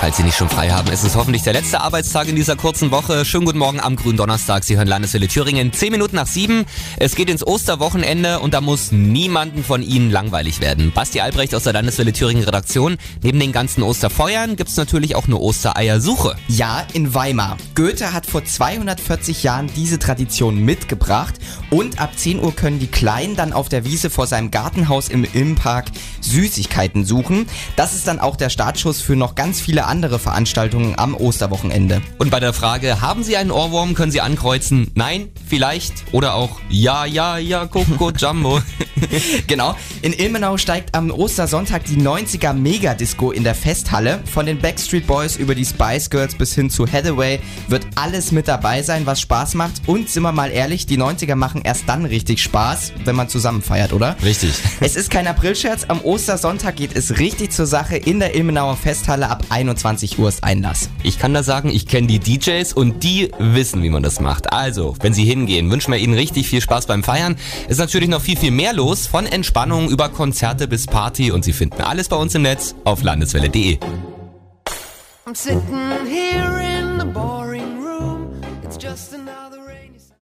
Falls Sie nicht schon frei haben, ist es hoffentlich der letzte Arbeitstag in dieser kurzen Woche. Schönen guten Morgen am grünen Donnerstag. Sie hören Landeswelle Thüringen. Zehn Minuten nach sieben. Es geht ins Osterwochenende und da muss niemanden von Ihnen langweilig werden. Basti Albrecht aus der Landeswelle Thüringen Redaktion. Neben den ganzen Osterfeuern gibt's natürlich auch eine Ostereiersuche. Ja, in Weimar. Goethe hat vor 240 Jahren diese Tradition mitgebracht und ab 10 Uhr können die Kleinen dann auf der Wiese vor seinem Gartenhaus im Ilmpark Süßigkeiten suchen. Das ist dann auch der Startschuss für noch ganz viele andere Veranstaltungen am Osterwochenende. Und bei der Frage, haben Sie einen Ohrwurm, können Sie ankreuzen, nein, vielleicht oder auch ja, ja, ja, Coco Jumbo. genau. In Ilmenau steigt am Ostersonntag die 90er Megadisco in der Festhalle. Von den Backstreet Boys über die Spice Girls bis hin zu Hathaway wird alles mit dabei sein, was Spaß macht. Und sind wir mal ehrlich, die 90er machen erst dann richtig Spaß, wenn man zusammen feiert, oder? Richtig. Es ist kein Aprilscherz. Am Ostersonntag geht es richtig zur Sache. In der Ilmenauer Festhalle ab 21 Uhr ist Einlass. Ich kann da sagen, ich kenne die DJs und die wissen, wie man das macht. Also, wenn Sie hingehen, wünschen wir Ihnen richtig viel Spaß beim Feiern. Ist natürlich noch viel, viel mehr los, von Entspannung über Konzerte bis Party und Sie finden alles bei uns im Netz auf landeswelle.de. I'm sitting here in the boring room. It's just another.